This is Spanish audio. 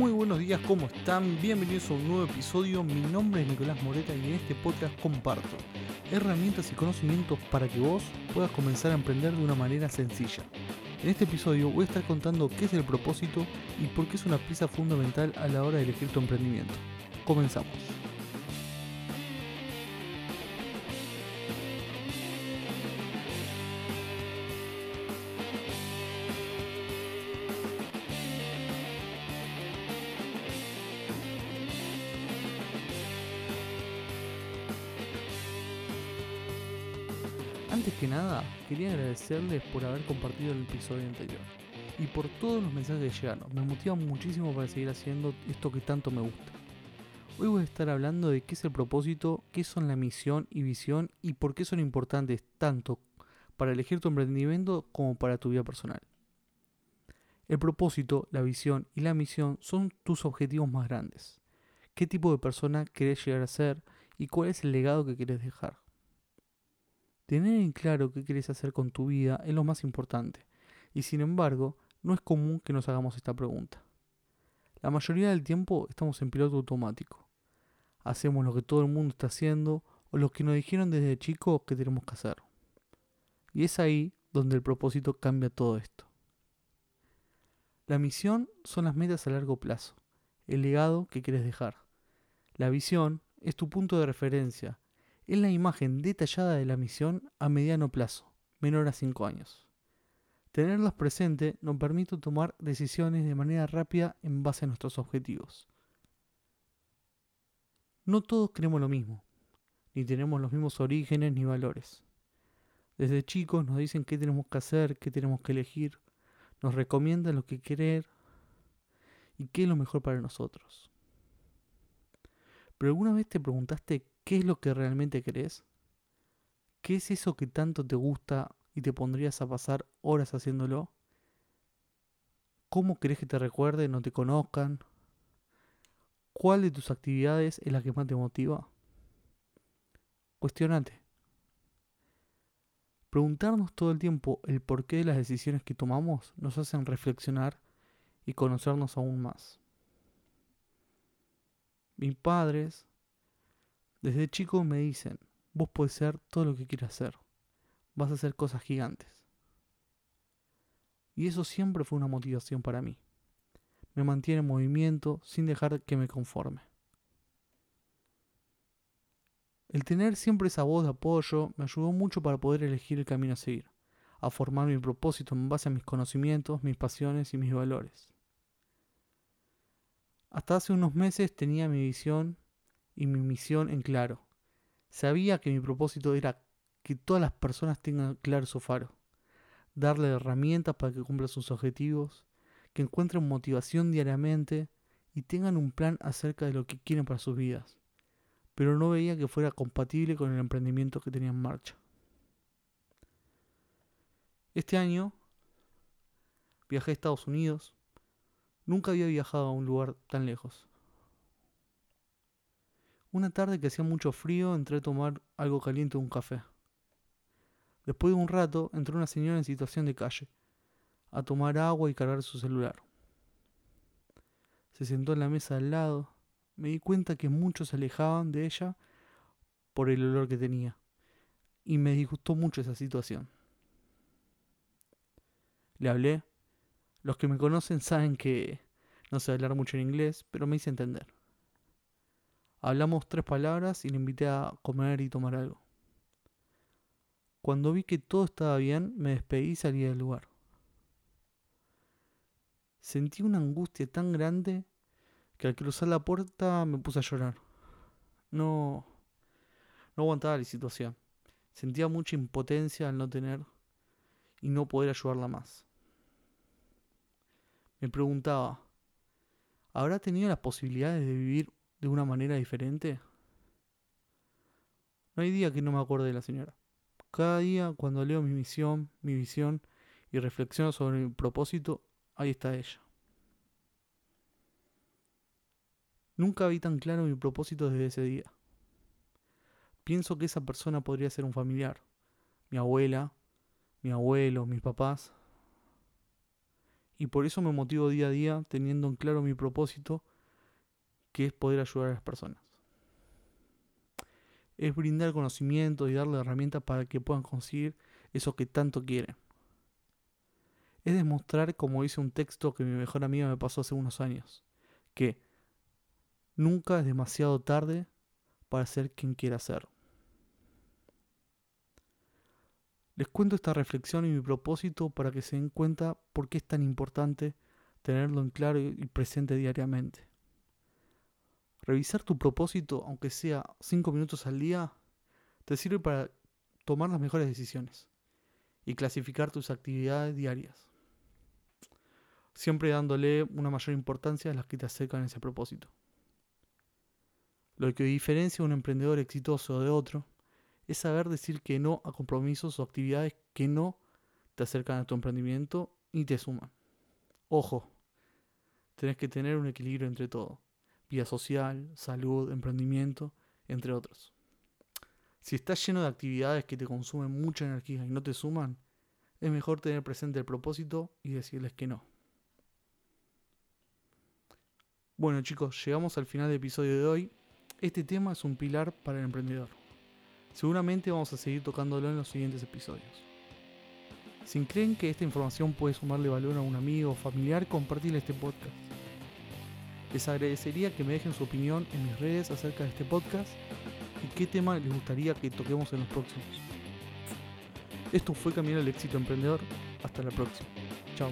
Muy buenos días, ¿cómo están? Bienvenidos a un nuevo episodio. Mi nombre es Nicolás Moreta y en este podcast comparto herramientas y conocimientos para que vos puedas comenzar a emprender de una manera sencilla. En este episodio voy a estar contando qué es el propósito y por qué es una pieza fundamental a la hora de elegir tu emprendimiento. Comenzamos. Antes que nada, quería agradecerles por haber compartido el episodio anterior y por todos los mensajes que llegaron. Me motivan muchísimo para seguir haciendo esto que tanto me gusta. Hoy voy a estar hablando de qué es el propósito, qué son la misión y visión y por qué son importantes tanto para elegir tu emprendimiento como para tu vida personal. El propósito, la visión y la misión son tus objetivos más grandes. ¿Qué tipo de persona querés llegar a ser y cuál es el legado que querés dejar? Tener en claro qué quieres hacer con tu vida es lo más importante, y sin embargo, no es común que nos hagamos esta pregunta. La mayoría del tiempo estamos en piloto automático. Hacemos lo que todo el mundo está haciendo o lo que nos dijeron desde chico que tenemos que hacer. Y es ahí donde el propósito cambia todo esto. La misión son las metas a largo plazo, el legado que quieres dejar. La visión es tu punto de referencia, es la imagen detallada de la misión a mediano plazo, menor a 5 años. Tenerlas presente nos permite tomar decisiones de manera rápida en base a nuestros objetivos. No todos queremos lo mismo, ni tenemos los mismos orígenes ni valores. Desde chicos nos dicen qué tenemos que hacer, qué tenemos que elegir, nos recomiendan lo que querer y qué es lo mejor para nosotros. ¿Pero alguna vez te preguntaste ¿Qué es lo que realmente querés? ¿Qué es eso que tanto te gusta y te pondrías a pasar horas haciéndolo? ¿Cómo querés que te recuerden o te conozcan? ¿Cuál de tus actividades es la que más te motiva? Cuestionate. Preguntarnos todo el tiempo el porqué de las decisiones que tomamos nos hacen reflexionar y conocernos aún más. Mis padres desde chico me dicen, vos podés ser todo lo que quieras ser. Vas a hacer cosas gigantes. Y eso siempre fue una motivación para mí. Me mantiene en movimiento sin dejar que me conforme. El tener siempre esa voz de apoyo me ayudó mucho para poder elegir el camino a seguir, a formar mi propósito en base a mis conocimientos, mis pasiones y mis valores. Hasta hace unos meses tenía mi visión y mi misión en claro. Sabía que mi propósito era que todas las personas tengan claro su faro, darle herramientas para que cumplan sus objetivos, que encuentren motivación diariamente y tengan un plan acerca de lo que quieren para sus vidas, pero no veía que fuera compatible con el emprendimiento que tenía en marcha. Este año viajé a Estados Unidos, nunca había viajado a un lugar tan lejos. Una tarde que hacía mucho frío entré a tomar algo caliente o un café. Después de un rato entró una señora en situación de calle, a tomar agua y cargar su celular. Se sentó en la mesa al lado. Me di cuenta que muchos se alejaban de ella por el olor que tenía. Y me disgustó mucho esa situación. Le hablé. Los que me conocen saben que no sé hablar mucho en inglés, pero me hice entender. Hablamos tres palabras y le invité a comer y tomar algo. Cuando vi que todo estaba bien, me despedí y salí del lugar. Sentí una angustia tan grande que al cruzar la puerta me puse a llorar. No, no aguantaba la situación. Sentía mucha impotencia al no tener y no poder ayudarla más. Me preguntaba, ¿habrá tenido las posibilidades de vivir de una manera diferente? No hay día que no me acuerde de la señora. Cada día cuando leo mi misión, mi visión y reflexiono sobre mi propósito, ahí está ella. Nunca vi tan claro mi propósito desde ese día. Pienso que esa persona podría ser un familiar, mi abuela, mi abuelo, mis papás. y por eso me motivo día a día teniendo en claro mi propósito, que es poder ayudar a las personas. Es brindar conocimiento y darle herramientas para que puedan conseguir eso que tanto quieren. Es demostrar, como dice un texto que mi mejor amiga me pasó hace unos años, que nunca es demasiado tarde para ser quien quiera ser. Les cuento esta reflexión y mi propósito para que se den cuenta por qué es tan importante tenerlo en claro y presente diariamente. Revisar tu propósito, aunque sea 5 minutos al día, te sirve para tomar las mejores decisiones y clasificar tus actividades diarias. Siempre dándole una mayor importancia a las que te acercan a ese propósito. Lo que diferencia a un emprendedor exitoso de otro es saber decir que no a compromisos o actividades que no te acercan a tu emprendimiento y te suman. Ojo, tenés que tener un equilibrio entre todo. Vida social, salud, emprendimiento, entre otros. Si estás lleno de actividades que te consumen mucha energía y no te suman, es mejor tener presente el propósito y decirles que no. Bueno chicos, llegamos al final del episodio de hoy. Este tema es un pilar para el emprendedor. Seguramente vamos a seguir tocándolo en los siguientes episodios. Si creen que esta información puede sumarle valor a un amigo o familiar, compartirle este podcast. Les agradecería que me dejen su opinión en mis redes acerca de este podcast y qué tema les gustaría que toquemos en los próximos. Esto fue Camino al Éxito Emprendedor. Hasta la próxima. Chao.